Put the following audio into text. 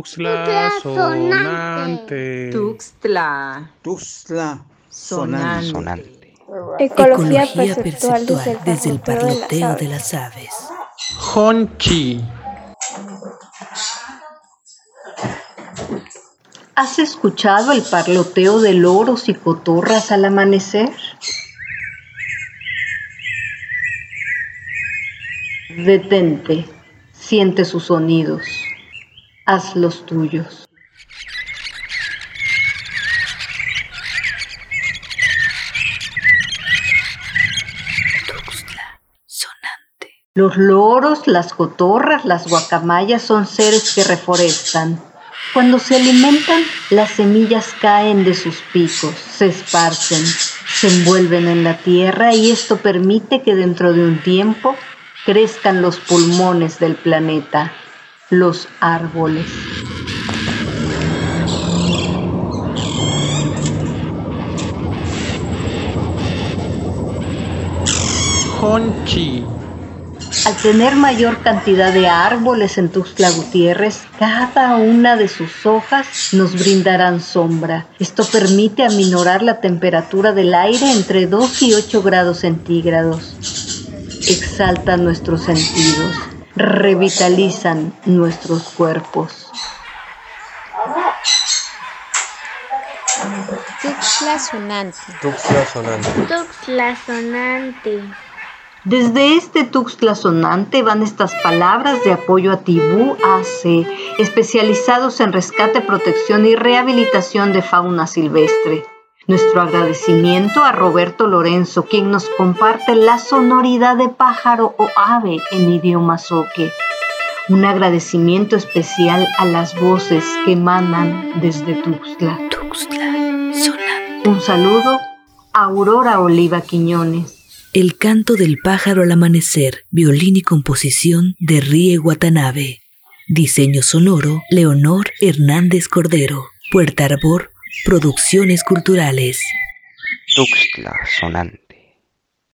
Tuxtla sonante. Tuxtla. Tuxtla Sonante. sonante. Ecología, Ecología perceptual, desde el parloteo de las aves. Honchi. ¿Has escuchado el parloteo de loros y cotorras al amanecer? Detente, siente sus sonidos, haz los tuyos. Los loros, las cotorras, las guacamayas son seres que reforestan. Cuando se alimentan, las semillas caen de sus picos, se esparcen, se envuelven en la tierra y esto permite que dentro de un tiempo crezcan los pulmones del planeta, los árboles. Honchi. Al tener mayor cantidad de árboles en Tuxtla Gutiérrez, cada una de sus hojas nos brindarán sombra. Esto permite aminorar la temperatura del aire entre 2 y 8 grados centígrados. Exaltan nuestros sentidos, revitalizan nuestros cuerpos. Tuxtla sonante. Tuxtla sonante. Tuxtla sonante. Desde este Tuxtla sonante van estas palabras de apoyo a Tibú AC, especializados en rescate, protección y rehabilitación de fauna silvestre. Nuestro agradecimiento a Roberto Lorenzo, quien nos comparte la sonoridad de pájaro o ave en idioma zoque. Un agradecimiento especial a las voces que emanan desde Tuxtla. Tuxtla. Un saludo a Aurora Oliva Quiñones. El canto del pájaro al amanecer. Violín y composición de Rie Watanabe. Diseño sonoro Leonor Hernández Cordero. Puerta Arbor. Producciones culturales. Tuxtla sonante.